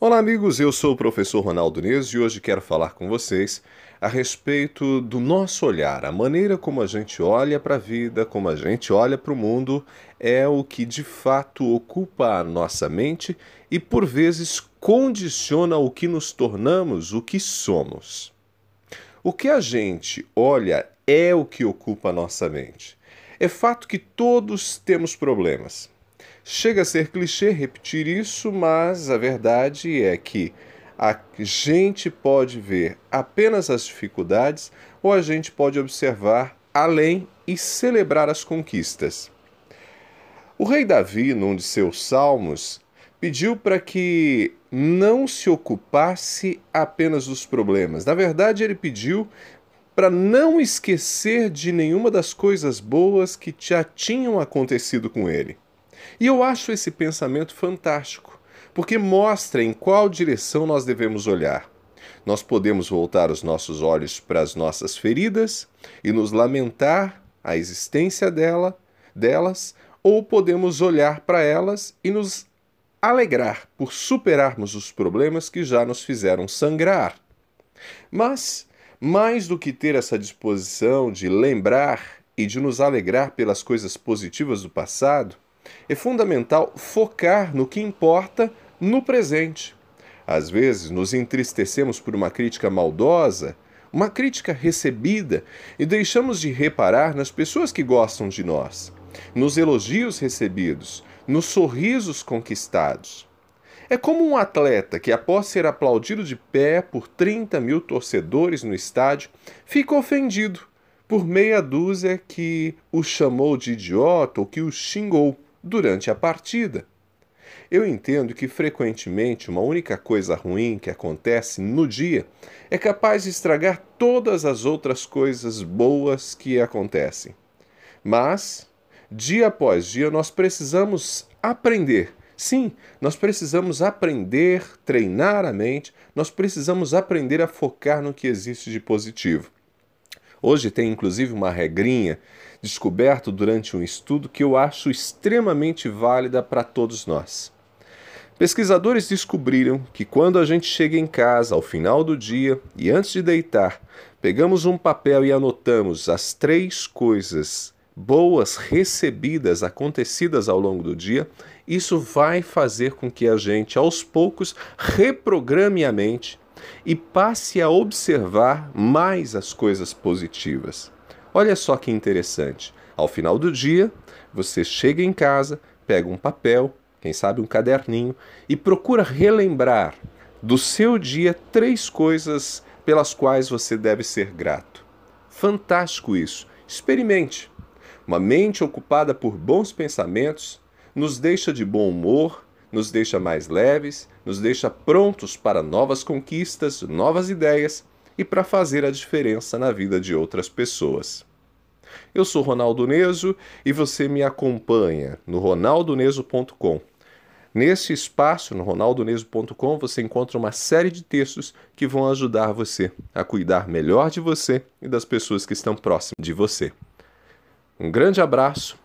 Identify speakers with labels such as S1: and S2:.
S1: Olá, amigos. Eu sou o professor Ronaldo Neves e hoje quero falar com vocês a respeito do nosso olhar. A maneira como a gente olha para a vida, como a gente olha para o mundo, é o que de fato ocupa a nossa mente e por vezes condiciona o que nos tornamos, o que somos. O que a gente olha é o que ocupa a nossa mente. É fato que todos temos problemas. Chega a ser clichê repetir isso, mas a verdade é que a gente pode ver apenas as dificuldades ou a gente pode observar além e celebrar as conquistas. O rei Davi, num de seus salmos, pediu para que não se ocupasse apenas dos problemas. Na verdade, ele pediu para não esquecer de nenhuma das coisas boas que já tinham acontecido com ele. E eu acho esse pensamento fantástico, porque mostra em qual direção nós devemos olhar. Nós podemos voltar os nossos olhos para as nossas feridas e nos lamentar a existência dela, delas, ou podemos olhar para elas e nos alegrar por superarmos os problemas que já nos fizeram sangrar. Mas, mais do que ter essa disposição de lembrar e de nos alegrar pelas coisas positivas do passado, é fundamental focar no que importa no presente. Às vezes nos entristecemos por uma crítica maldosa, uma crítica recebida, e deixamos de reparar nas pessoas que gostam de nós, nos elogios recebidos, nos sorrisos conquistados. É como um atleta que, após ser aplaudido de pé por 30 mil torcedores no estádio, fica ofendido por meia dúzia que o chamou de idiota ou que o xingou durante a partida. Eu entendo que frequentemente uma única coisa ruim que acontece no dia é capaz de estragar todas as outras coisas boas que acontecem. Mas, dia após dia, nós precisamos aprender. Sim, nós precisamos aprender, treinar a mente, nós precisamos aprender a focar no que existe de positivo. Hoje tem inclusive uma regrinha descoberto durante um estudo que eu acho extremamente válida para todos nós. Pesquisadores descobriram que quando a gente chega em casa ao final do dia e antes de deitar, pegamos um papel e anotamos as três coisas boas recebidas, acontecidas ao longo do dia, isso vai fazer com que a gente, aos poucos, reprograme a mente e passe a observar mais as coisas positivas. Olha só que interessante. Ao final do dia, você chega em casa, pega um papel, quem sabe um caderninho, e procura relembrar do seu dia três coisas pelas quais você deve ser grato. Fantástico isso. Experimente. Uma mente ocupada por bons pensamentos nos deixa de bom humor, nos deixa mais leves, nos deixa prontos para novas conquistas, novas ideias e para fazer a diferença na vida de outras pessoas. Eu sou Ronaldo Neso e você me acompanha no ronaldoneso.com. Nesse espaço, no ronaldoneso.com, você encontra uma série de textos que vão ajudar você a cuidar melhor de você e das pessoas que estão próximas de você. Um grande abraço